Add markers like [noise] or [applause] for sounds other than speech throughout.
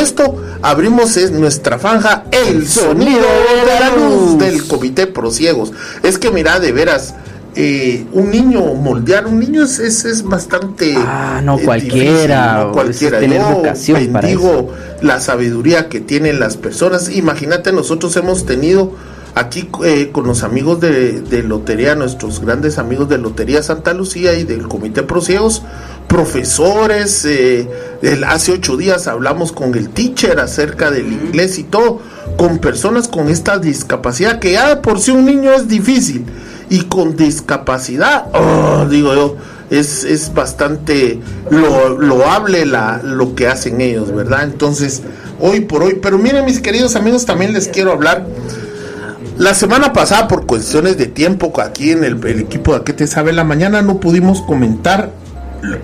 esto abrimos nuestra franja El Sonido de la Luz del Comité Prosiegos. Es que mira, de veras, eh, un niño, moldear un niño es, es, bastante. Ah, no eh, cualquiera. no cualquiera. Yo bendigo la sabiduría que tienen las personas. Imagínate, nosotros hemos tenido aquí eh, con los amigos de, de, Lotería, nuestros grandes amigos de Lotería Santa Lucía y del Comité Prosiegos, profesores. Eh, hace ocho días hablamos con el teacher acerca del inglés y todo, con personas con esta discapacidad, que ya por si un niño es difícil y con discapacidad, oh, digo yo, es, es bastante lo, loable la, lo que hacen ellos, ¿verdad? Entonces, hoy por hoy, pero miren mis queridos amigos, también les quiero hablar. La semana pasada, por cuestiones de tiempo, aquí en el, el equipo de ¿Qué te sabe la mañana, no pudimos comentar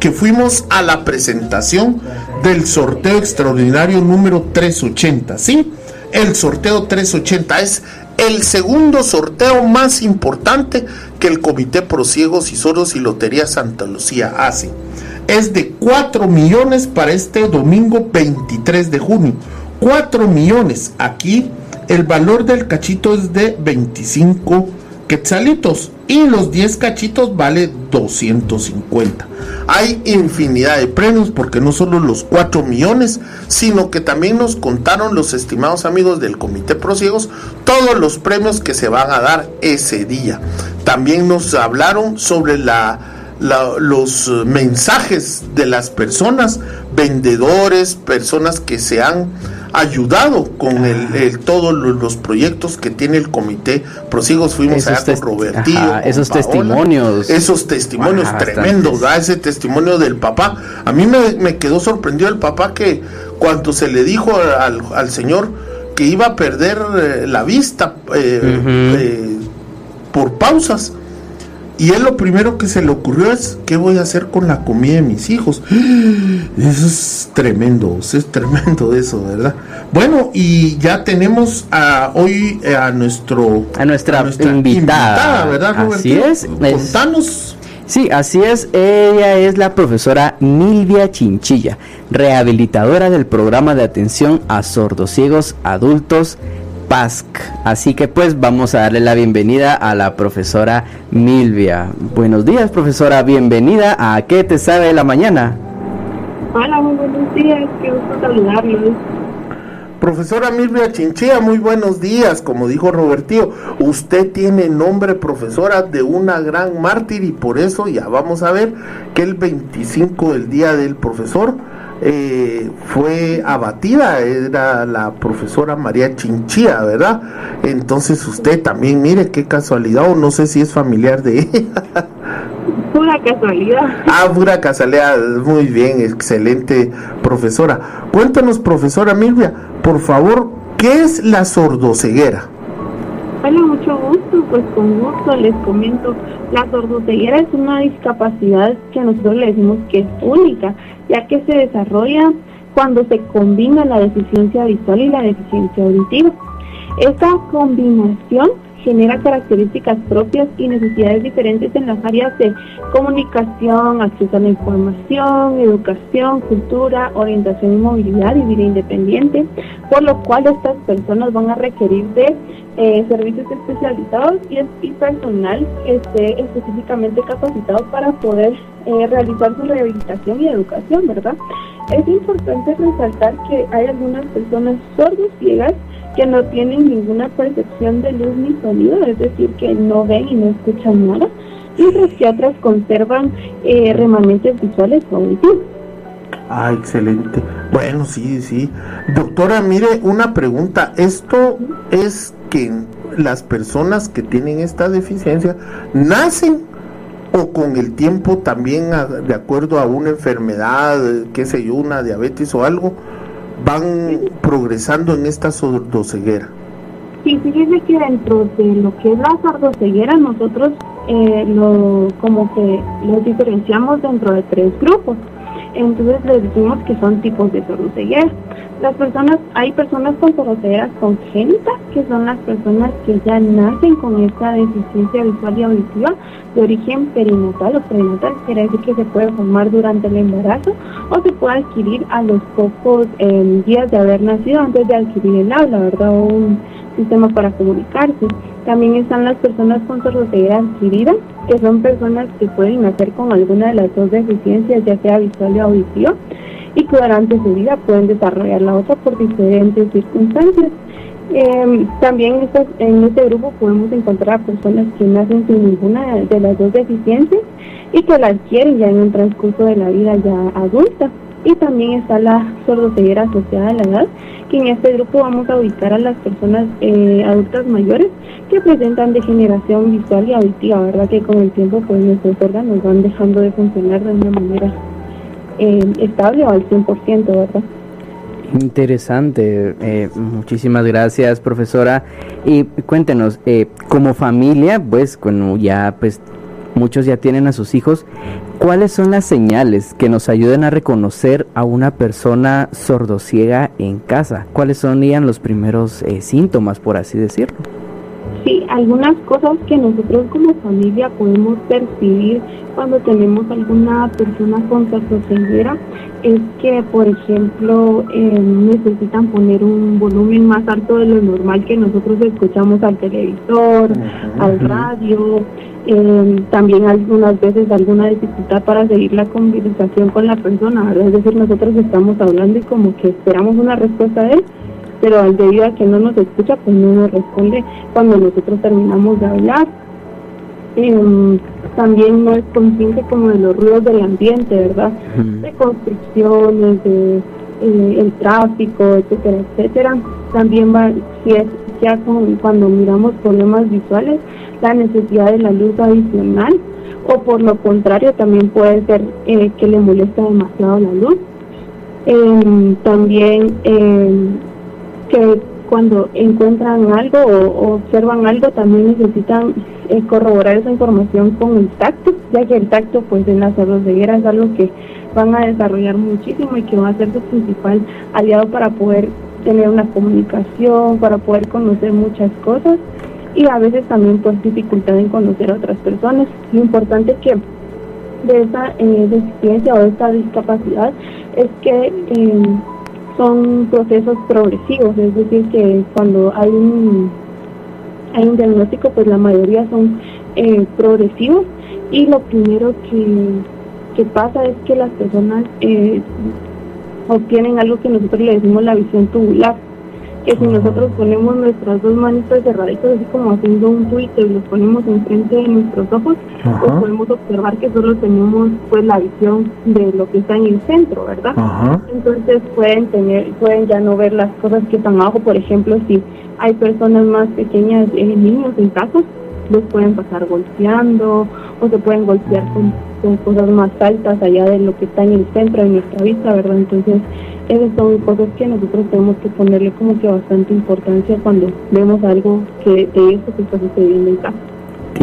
que fuimos a la presentación del sorteo extraordinario número 380, ¿sí? El sorteo 380 es el segundo sorteo más importante que el Comité Prosiegos y Soros y Lotería Santa Lucía hace. Es de 4 millones para este domingo 23 de junio. 4 millones. Aquí el valor del cachito es de 25 quetzalitos y los 10 cachitos vale 250. Hay infinidad de premios porque no solo los 4 millones, sino que también nos contaron los estimados amigos del Comité Prosiegos todos los premios que se van a dar ese día. También nos hablaron sobre la, los mensajes de las personas, vendedores, personas que se han ayudado con el, todos los proyectos que tiene el comité Prosigos. Fuimos allá con Robertillo. esos testimonios. Esos testimonios tremendos, ese testimonio del papá. A mí me, quedó sorprendido el papá que cuando se le dijo al, señor que iba a perder eh, la vista eh, eh, por pausas, y él lo primero que se le ocurrió es, ¿qué voy a hacer con la comida de mis hijos? Eso es tremendo, es tremendo eso, ¿verdad? Bueno, y ya tenemos a, hoy eh, a nuestro a nuestra, invitada. ¿verdad, Así es. Contanos. Sí, así es. Ella es la profesora Milvia Chinchilla, rehabilitadora del programa de atención a sordociegos adultos Así que pues vamos a darle la bienvenida a la profesora Milvia. Buenos días, profesora. Bienvenida a ¿Qué te sabe de la mañana? Hola, muy buenos días. Qué gusto saludarlos. Profesora Milvia Chinchilla, muy buenos días. Como dijo Robertío, usted tiene nombre, profesora, de una gran mártir y por eso ya vamos a ver que el 25 del día del profesor eh, fue abatida, era la profesora María Chinchilla, ¿verdad? Entonces usted también, mire qué casualidad, o no sé si es familiar de ella. [laughs] Pura casualidad. Ah, pura casualidad, muy bien, excelente profesora. Cuéntanos, profesora Milvia, por favor, ¿qué es la sordoceguera? Hola, mucho gusto. Pues con gusto les comento. La sordoceguera es una discapacidad que nosotros le decimos que es única, ya que se desarrolla cuando se combina la deficiencia visual y la deficiencia auditiva. Esta combinación genera características propias y necesidades diferentes en las áreas de comunicación, acceso a la información, educación, cultura, orientación y movilidad y vida independiente, por lo cual estas personas van a requerir de eh, servicios especializados y, personal que esté específicamente capacitado para poder eh, realizar su rehabilitación y educación, ¿verdad? Es importante resaltar que hay algunas personas sordos ciegas que no tienen ninguna percepción de luz ni sonido, es decir, que no ven y no escuchan nada, mientras que otras conservan eh, remanentes visuales o auditivos. Ah, excelente. Bueno, sí, sí. Doctora, mire, una pregunta. ¿Esto es que las personas que tienen esta deficiencia nacen o con el tiempo también, de acuerdo a una enfermedad, qué sé yo, una diabetes o algo, van progresando en esta sordoceguera? Sí, fíjese que dentro de lo que es la sordoceguera nosotros eh, lo, como que los diferenciamos dentro de tres grupos. Entonces les decimos que son tipos de sordoceguera. Las personas, hay personas con sordoceguera congénita, que son las personas que ya nacen con esta deficiencia visual y auditiva de origen perinatal o prenatal, quiere decir que se puede formar durante el embarazo o se puede adquirir a los pocos eh, días de haber nacido antes de adquirir el habla, ¿verdad? O un sistema para comunicarse. También están las personas con sordoceguera adquirida, que son personas que pueden nacer con alguna de las dos deficiencias, ya sea visual o auditiva, y que durante su vida pueden desarrollar la otra por diferentes circunstancias. Eh, también en este grupo podemos encontrar personas que nacen sin ninguna de las dos deficiencias y que la adquieren ya en el transcurso de la vida ya adulta. Y también está la sordoceguera asociada a la edad, que en este grupo vamos a ubicar a las personas eh, adultas mayores que presentan degeneración visual y auditiva, ¿verdad? Que con el tiempo pues nuestros órganos van dejando de funcionar de una manera eh, estable o al 100%, ¿verdad? Interesante, eh, muchísimas gracias profesora. Y cuéntenos, eh, como familia, pues cuando ya pues muchos ya tienen a sus hijos, ¿cuáles son las señales que nos ayuden a reconocer a una persona sordociega en casa? ¿Cuáles serían los primeros eh, síntomas, por así decirlo? Sí, algunas cosas que nosotros como familia podemos percibir cuando tenemos alguna persona con sordoceguera es que, por ejemplo, eh, necesitan poner un volumen más alto de lo normal que nosotros escuchamos al televisor, al radio, eh, también algunas veces alguna dificultad para seguir la conversación con la persona, Es decir, nosotros estamos hablando y como que esperamos una respuesta de él pero al debido a que no nos escucha, pues no nos responde cuando nosotros terminamos de hablar. Em, también no es consciente como de los ruidos del ambiente, ¿verdad? De construcciones, de eh, el tráfico, etcétera, etcétera. También va, si es ya como cuando miramos problemas visuales, la necesidad de la luz adicional, o por lo contrario también puede ser eh, que le molesta demasiado la luz. Em, también em, que cuando encuentran algo o, observan algo también necesitan eh, corroborar esa información con el tacto, ya que el tacto pues en las ceguera es algo que van a desarrollar muchísimo y que va a ser su principal aliado para poder tener una comunicación, para poder conocer muchas cosas y a veces también pues dificultad en conocer a otras personas. Lo importante que de esa eh, deficiencia o esta discapacidad es que eh, son procesos progresivos, es decir, que cuando hay un, hay un diagnóstico, pues la mayoría son eh, progresivos y lo primero que, que pasa es que las personas eh, obtienen algo que nosotros le decimos la visión tubular que si nosotros ponemos nuestras dos manitas cerraditas así como haciendo un tuito y los ponemos enfrente de nuestros ojos, pues podemos observar que solo tenemos pues la visión de lo que está en el centro, ¿verdad? Entonces pueden tener, pueden ya no ver las cosas que están abajo, por ejemplo, si hay personas más pequeñas, eh, niños en casa, los pueden pasar golpeando o se pueden golpear con, cosas más altas allá de lo que está en el centro de nuestra vista, ¿verdad? Entonces esas son cosas que nosotros tenemos que ponerle como que bastante importancia cuando vemos algo que de esto que está sucediendo en casa.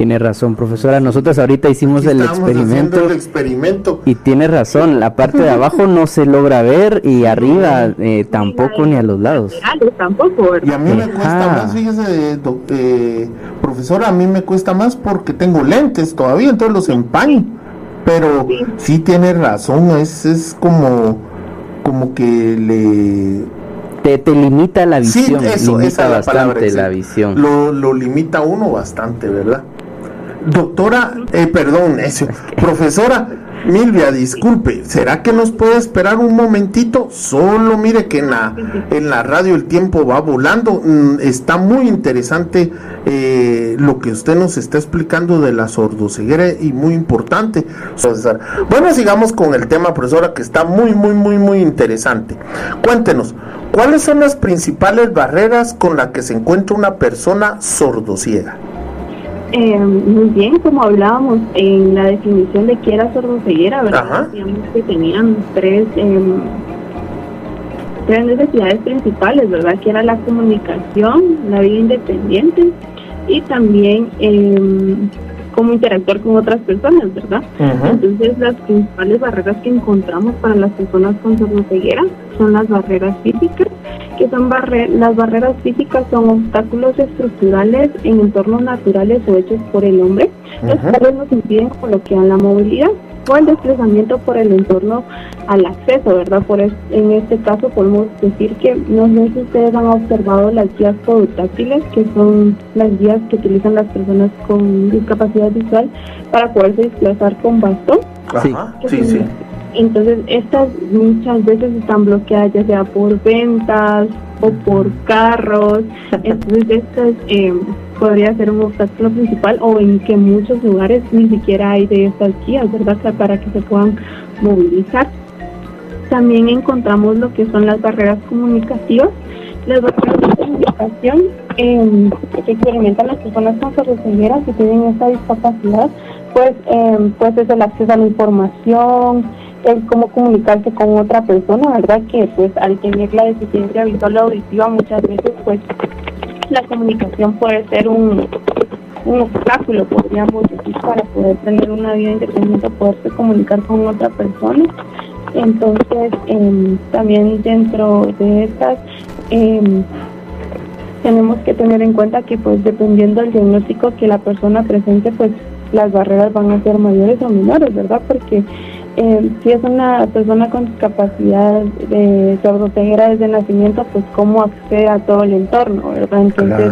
Tiene razón, profesora. Nosotros ahorita hicimos el experimento, el experimento. Y tiene razón, la parte de abajo no se logra ver y arriba eh, tampoco ni a los lados. Tampoco, Y a mí me cuesta más, fíjese, eh, profesora, a mí me cuesta más porque tengo lentes todavía, entonces los empaño. Pero sí, tiene razón, es, es como como que le te, te limita la visión, eso, limita bastante la, visión. Lo, lo limita uno bastante, ¿verdad? Doctora, eh, perdón, eso, profesora, Milvia, disculpe, ¿será que nos puede esperar un momentito? Solo mire que en la, en la radio el tiempo va volando. Mm, está muy interesante eh, lo que usted nos está explicando de la sordoceguera y muy importante. Bueno, sigamos con el tema, profesora, que está muy, muy, muy, muy interesante. Cuéntenos, ¿cuáles son las principales barreras con las que se encuentra una persona sordociega? Eh, muy bien, como hablábamos en la definición de qué era sordoceguera, ¿verdad? Decíamos que tenían tres, em, tres necesidades principales, ¿verdad? Que era la comunicación, la vida independiente y también eh, cómo interactuar con otras personas, ¿verdad? Entonces las principales barreras que encontramos para las personas con sordoceguera son las barreras físicas, que son barre las barreras físicas son obstáculos estructurales en entornos naturales o hechos por el hombre, los cuales nos impiden colocar la movilidad o el desplazamiento por el entorno al acceso, ¿verdad? Por en este caso podemos decir que no sé si ustedes han observado las guías podotáctiles, que son las guías que utilizan las personas con discapacidad visual para poderse desplazar con bastón. Ajá, sí, sí. Entonces, estas muchas veces están bloqueadas ya sea por ventas o por carros. [laughs] Entonces, estas eh, podría ser un obstáculo principal o en que muchos lugares ni siquiera hay de estas guías, ¿verdad? Para que se puedan movilizar. También encontramos lo que son las barreras comunicativas. Las barreras de comunicación eh, que experimentan las personas con sordoceguera que tienen esta discapacidad, pues, eh, pues es el acceso a la información, el cómo comunicarse con otra persona, ¿verdad? Que pues al tener la deficiencia visual o auditiva muchas veces pues la comunicación puede ser un, un obstáculo, podríamos decir, para poder tener una vida independiente, poderse comunicar con otra persona. Entonces, em, también dentro de estas, em, tenemos que tener en cuenta que, pues, dependiendo del diagnóstico que la persona presente, pues, las barreras van a ser mayores o menores, ¿verdad? Porque eh, si es una persona con discapacidad de sordoceguera desde nacimiento, pues cómo accede a todo el entorno, ¿verdad? Entonces,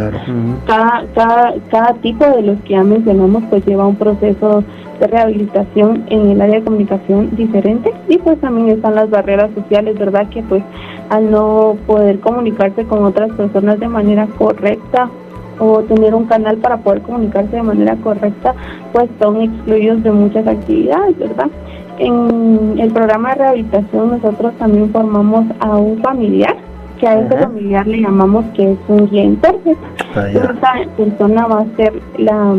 cada, cada, cada tipo de los que ya mencionamos, pues lleva un proceso de rehabilitación en el área de comunicación diferente y pues también están las barreras sociales, ¿verdad? Que pues al no poder comunicarse con otras personas de manera correcta o tener un canal para poder comunicarse de manera correcta, pues son excluidos de muchas actividades, ¿verdad? En el programa de rehabilitación nosotros también formamos a un familiar, que a ese familiar le llamamos que es un guía intérprete. Ah, Esta persona va a ser la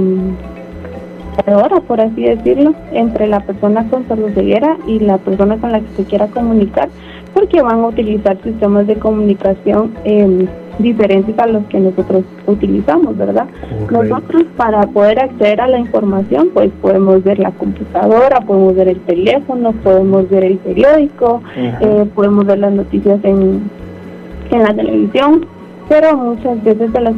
mediadora, por así decirlo, entre la persona con sordoceguera y la persona con la que se quiera comunicar, porque van a utilizar sistemas de comunicación eh, diferentes a los que nosotros utilizamos, ¿verdad? Nosotros para poder acceder a la información, pues podemos ver la computadora, podemos ver el teléfono, podemos ver el periódico, eh, podemos ver las noticias en, en la televisión, pero muchas veces de las,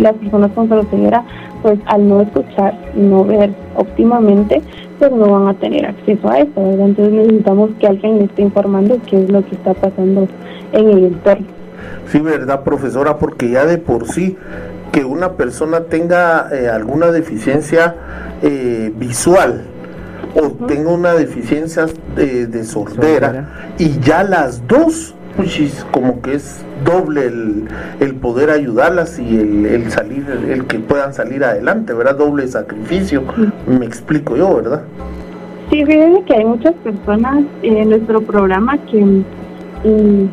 las personas con ceguera, pues al no escuchar y no ver óptimamente, pues no van a tener acceso a eso, ¿verdad? Entonces necesitamos que alguien le esté informando qué es lo que está pasando en el entorno. Sí, verdad, profesora, porque ya de por sí que una persona tenga eh, alguna deficiencia eh, visual o tenga una deficiencia de, sordera y ya las dos, pues como que es doble el, poder ayudarlas y el, salir, el, que puedan salir adelante, ¿verdad? Doble sacrificio, me explico yo, ¿verdad? Sí, fíjense que hay muchas personas en nuestro programa que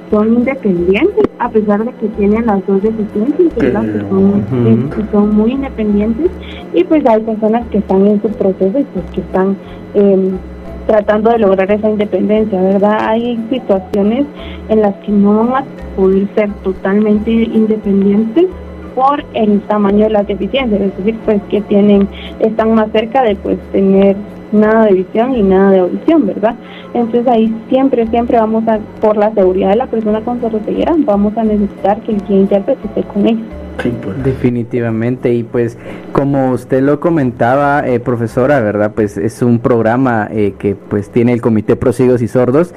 son independientes, a pesar de que tienen las dos deficiencias, Que son, son muy independientes y pues hay personas que están en su proceso y pues que están em, tratando de lograr esa independencia, ¿verdad? Hay situaciones en las que no van a poder ser totalmente independientes por el tamaño de las deficiencias, es decir, pues que tienen, están más cerca de pues tener nada de visión y nada de audición, ¿verdad? Entonces ahí siempre, siempre vamos a, por la seguridad de la persona con sordoceguera, vamos a necesitar que el guía intérprete esté con ellos. Pues. Definitivamente, y pues como usted lo comentaba, eh, profesora, ¿verdad? Pues es un programa eh, que pues tiene el Comité Prosigos y Sordos,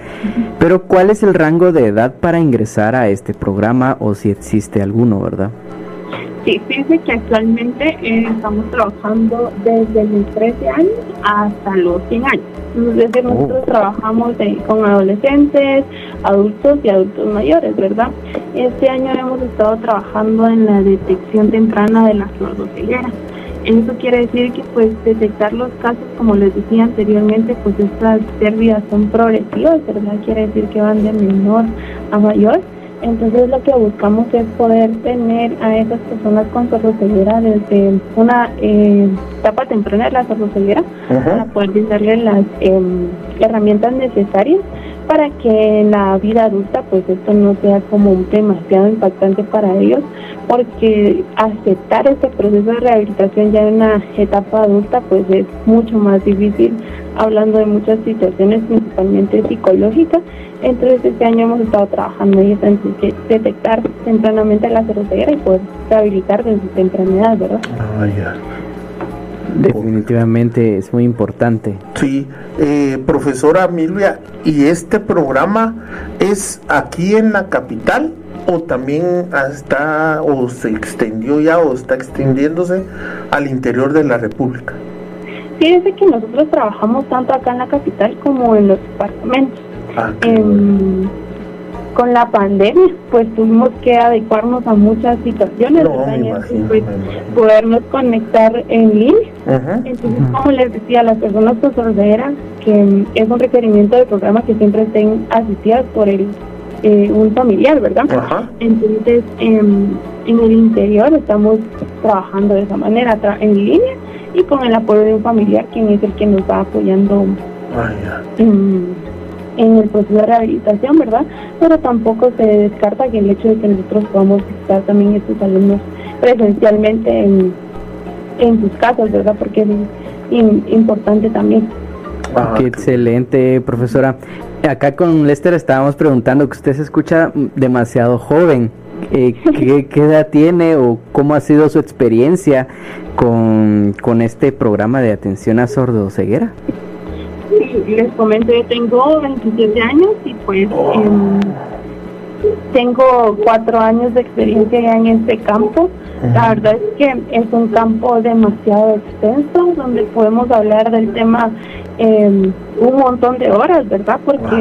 pero ¿cuál es el rango de edad para ingresar a este programa o si existe alguno, ¿verdad? Sí, fíjense que actualmente eh, estamos trabajando desde los 13 años hasta los 100 años. Desde oh. nosotros trabajamos con adolescentes, adultos y adultos mayores, ¿verdad? Este año hemos estado trabajando en la detección temprana de la sordoceguera. Eso quiere decir que pues detectar los casos, como les decía anteriormente, pues estas pérdidas son progresivas, ¿verdad? Quiere decir que van de menor a mayor entonces lo que buscamos es poder tener a esas personas con sordoceguera desde una eh, etapa temprana de la sordoceguera para poder darle las em, herramientas necesarias para que en la vida adulta pues esto no sea como un demasiado impactante para ellos porque aceptar este proceso de rehabilitación ya en una etapa adulta pues es mucho más difícil hablando de muchas situaciones principalmente psicológicas entonces este año hemos estado trabajando eso, en detectar tempranamente la ceguera y poder rehabilitar desde temprana edad, ¿verdad? Ah, ya. Definitivamente es muy importante. Sí, eh, profesora Milvia, ¿y este programa es aquí en la capital o también está o se extendió ya o está extendiéndose al interior de la República? Fíjese que nosotros trabajamos tanto acá en la capital como en los departamentos. Ah, con la pandemia, pues tuvimos que adecuarnos a muchas situaciones, no, pues, podernos conectar en línea. Entonces, como les decía, las personas con sordera, que es un requerimiento del programa que siempre estén asistidas por el eh, un familiar, ¿verdad? Entonces, en el interior estamos trabajando de esa manera, en línea y con el apoyo de un familiar, quien es el que nos va apoyando ah, en el proceso de rehabilitación, ¿verdad? Pero tampoco se descarta que el hecho de que nosotros podamos visitar también a estos alumnos presencialmente en, en sus casas, ¿verdad? Porque es importante también. Ah, qué excelente, profesora. Acá con Lester estábamos preguntando que usted se escucha demasiado joven. Eh, ¿qué, [laughs] ¿qué, edad tiene o cómo ha sido su experiencia con, con este programa de atención a sordo ceguera? Les comento, yo tengo 27 años y pues em, tengo cuatro años de experiencia ya en este campo. La verdad es que es un campo demasiado extenso donde podemos hablar del tema eh, un montón de horas, ¿verdad? Porque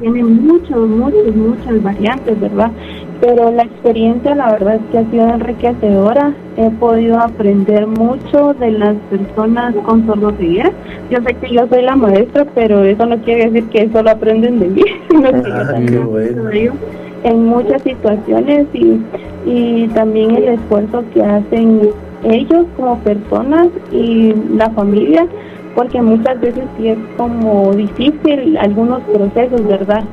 tiene muchos, muchos, muchas variantes, ¿verdad? Pero la experiencia la verdad es que ha sido enriquecedora. He podido aprender mucho de las personas con sordoceguera. Yo sé que yo soy la maestra, pero eso no quiere decir que solo aprenden de mí, [laughs] sino que yo también en muchas situaciones y, y también el esfuerzo que hacen ellos como personas y la familia porque muchas veces sí es como difícil algunos procesos, ¿verdad?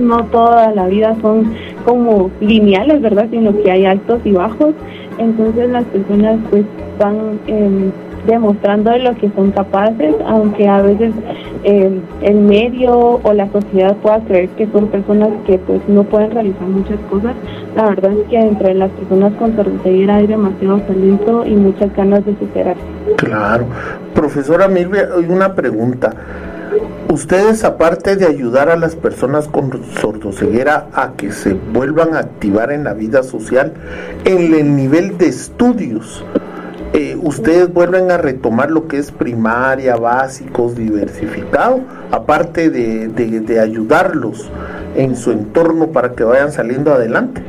no toda la vida son como lineales, ¿verdad? Sino que hay altos y bajos. Entonces las personas pues van eh, demostrando de lo que son capaces, aunque a veces eh, el medio o la sociedad pueda creer que son personas que pues no pueden realizar muchas cosas. La verdad es que entre las personas con sordoceguera hay demasiado talento y muchas ganas de superarse. Claro. Profesora Milvia, una pregunta. Ustedes, aparte de ayudar a las personas con sordoceguera a que se vuelvan a activar en la vida social, en el nivel de estudios, eh, ustedes vuelven a retomar lo que es primaria, básicos, diversificado, aparte de, de ayudarlos en su entorno para que vayan saliendo adelante.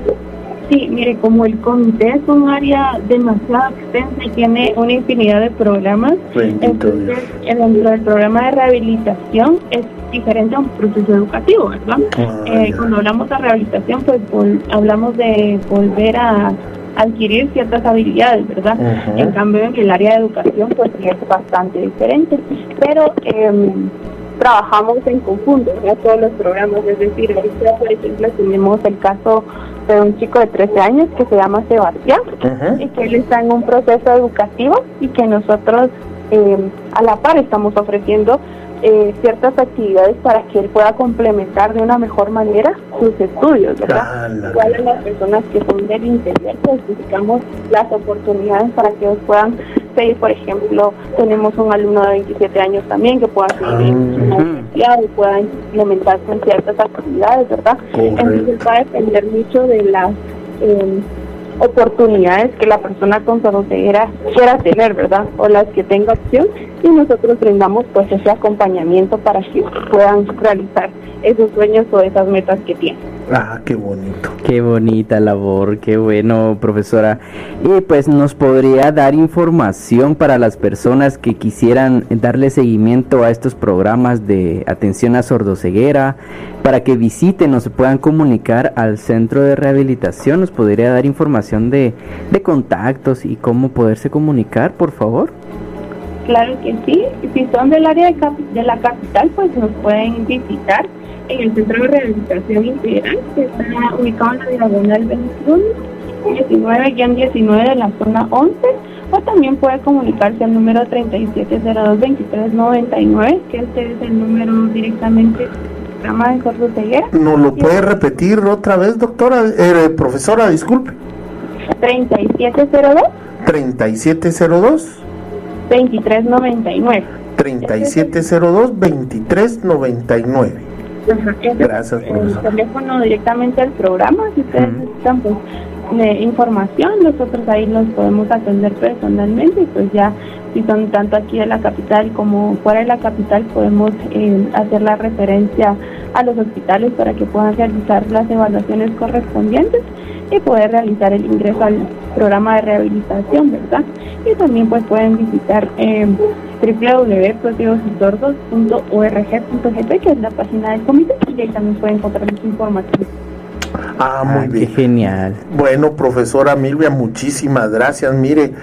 Sí, mire, como el comité es un área demasiado extensa y tiene una infinidad de programas, entonces dentro del programa de rehabilitación es diferente a un proceso educativo, ¿verdad? Ah, eh, cuando hablamos de rehabilitación, pues hablamos de volver a adquirir ciertas habilidades, ¿verdad? En cambio, en el área de educación, pues es bastante diferente. Pero eh, trabajamos en conjunto, ¿verdad? Todos los programas, es decir, ahorita, por ejemplo, tenemos el caso de un chico de 13 años que se llama Sebastián y que él está en un proceso educativo y que nosotros eh, a la par estamos ofreciendo eh, ciertas actividades para que él pueda complementar de una mejor manera sus estudios, ¿verdad? Igual a las personas que son del interior, pues buscamos las oportunidades para que ellos puedan seguir, por ejemplo, tenemos un alumno de 27 años también que pueda seguir en ah, y pueda implementarse en ciertas actividades, ¿verdad? Entonces va a depender mucho de las eh, oportunidades que la persona con ceguera quiera tener, ¿verdad? O las que tenga opción y nosotros brindamos pues ese acompañamiento para que puedan realizar esos sueños o esas metas que tienen. Ah, qué bonito. Qué bonita labor, qué bueno, profesora. Y pues nos podría dar información para las personas que quisieran darle seguimiento a estos programas de atención a sordoceguera, para que visiten o se puedan comunicar al centro de rehabilitación. ¿Nos podría dar información de, de contactos y cómo poderse comunicar, por favor? Claro que sí. Si son del área de, la capital, pues nos pueden visitar en el Centro de Rehabilitación Integral, que está ubicado en la Diagonal 21, 19-19 de la zona 11, o también puede comunicarse al número 3702-2399, que este es el número directamente programa de ceguera. ¿No lo puede repetir otra vez, doctora? Eh, profesora, disculpe. 3702. 3702. 2399. 3702-2399. Gracias, El teléfono directamente al programa, si ustedes necesitan pues, información, nosotros ahí los podemos atender personalmente y pues ya si son tanto aquí de la capital como fuera de la capital podemos eh, hacer la referencia a los hospitales para que puedan realizar las evaluaciones correspondientes y poder realizar el ingreso al programa de rehabilitación, ¿verdad? Y también pues pueden visitar eh, que es la página del comité y ahí también pueden encontrar información. Ah, muy bien. Qué genial. Bueno, profesora Milvia, muchísimas gracias. Mire,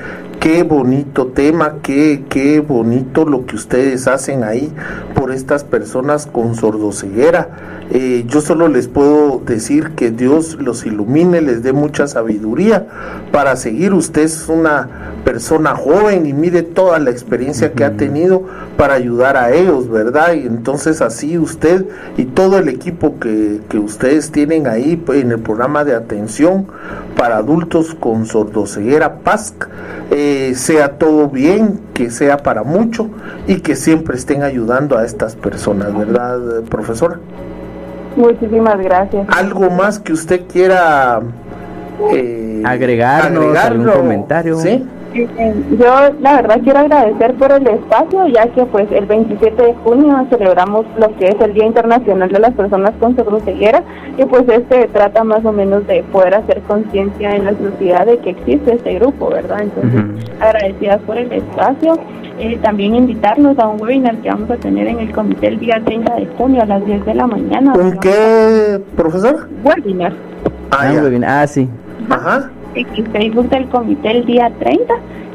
qué bonito tema, qué, qué bonito lo que ustedes hacen ahí por estas personas con sordoceguera. Eh, yo solo les puedo decir que Dios los ilumine, les dé mucha sabiduría para seguir. Usted es una persona joven y mire toda la experiencia que ha tenido para ayudar a ellos, ¿verdad? Y entonces así usted y todo el equipo que, que ustedes tienen ahí pues, en el programa de atención para adultos con sordoceguera PASC, eh, sea todo bien, que sea para mucho y que siempre estén ayudando a estas personas, ¿verdad, profesora? Muchísimas gracias. ¿Algo más que usted quiera eh, agregarnos, algún comentario? Sí. Yo la verdad quiero agradecer por el espacio, ya que pues el 27 de junio celebramos lo que es el Día Internacional de las Personas con Ceguera y pues este trata más o menos de poder hacer conciencia en la sociedad de que existe este grupo, ¿verdad? Entonces, agradecidas por el espacio. Eh, también invitarnos a un webinar que vamos a tener en el comité el día 30 de junio a las 10 de la mañana. ¿Un qué, profesor? Webinar. Ah, ah webinar. ah sí. Ajá Facebook del comité el día 30,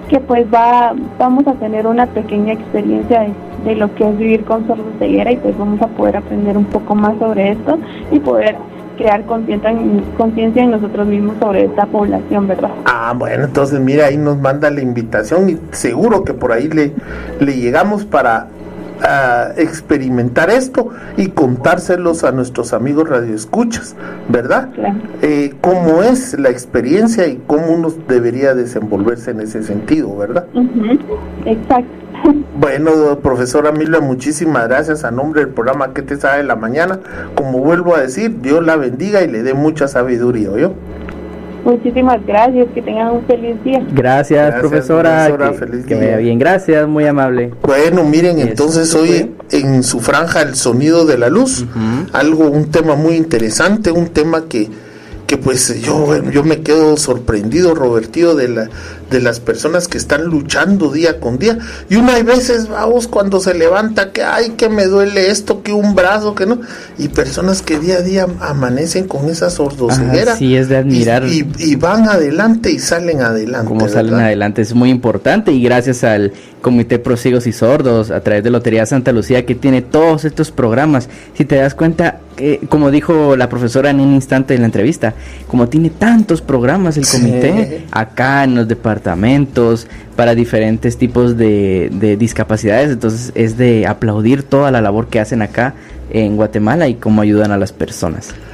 que pues va vamos a tener una pequeña experiencia de, lo que es vivir con sordoceguera y pues vamos a poder aprender un poco más sobre esto y poder crear conciencia en nosotros mismos sobre esta población, ¿verdad? Ah, bueno, entonces mira, ahí nos manda la invitación y seguro que por ahí le, le llegamos para a experimentar esto y contárselos a nuestros amigos radioescuchas, ¿verdad? Eh, cómo es la experiencia y cómo uno debería desenvolverse en ese sentido, ¿verdad? Exacto. [laughs] Bueno, profesora Milva, muchísimas gracias a nombre del programa que te sabe la mañana. Como vuelvo a decir, Dios la bendiga y le dé mucha sabiduría, ¿yo? Muchísimas gracias, que tengan un feliz día. Gracias, profesora. que, vaya bien, gracias, muy amable. Bueno, miren, entonces hoy en su franja El Sonido de la Luz, algo, un tema muy interesante, un tema que que pues yo, yo me quedo sorprendido, Robertío, de, la, de las personas que están luchando día con día. Y una hay veces, vamos, cuando se levanta, que ay, que me duele esto, que un brazo, que no. Y personas que día a día amanecen con esa sordoceguera. Sí, es de admirar. Y, van adelante y salen adelante. Como salen adelante, es muy importante. Y gracias al Comité Pro Ciegos y Sordos, a través de Lotería Santa Lucía, que tiene todos estos programas. Si te das cuenta, como dijo la profesora en un instante de la entrevista, como tiene tantos programas el comité, acá en los departamentos, para diferentes tipos de, de, discapacidades, entonces es de aplaudir toda la labor que hacen acá en Guatemala y cómo ayudan a las personas.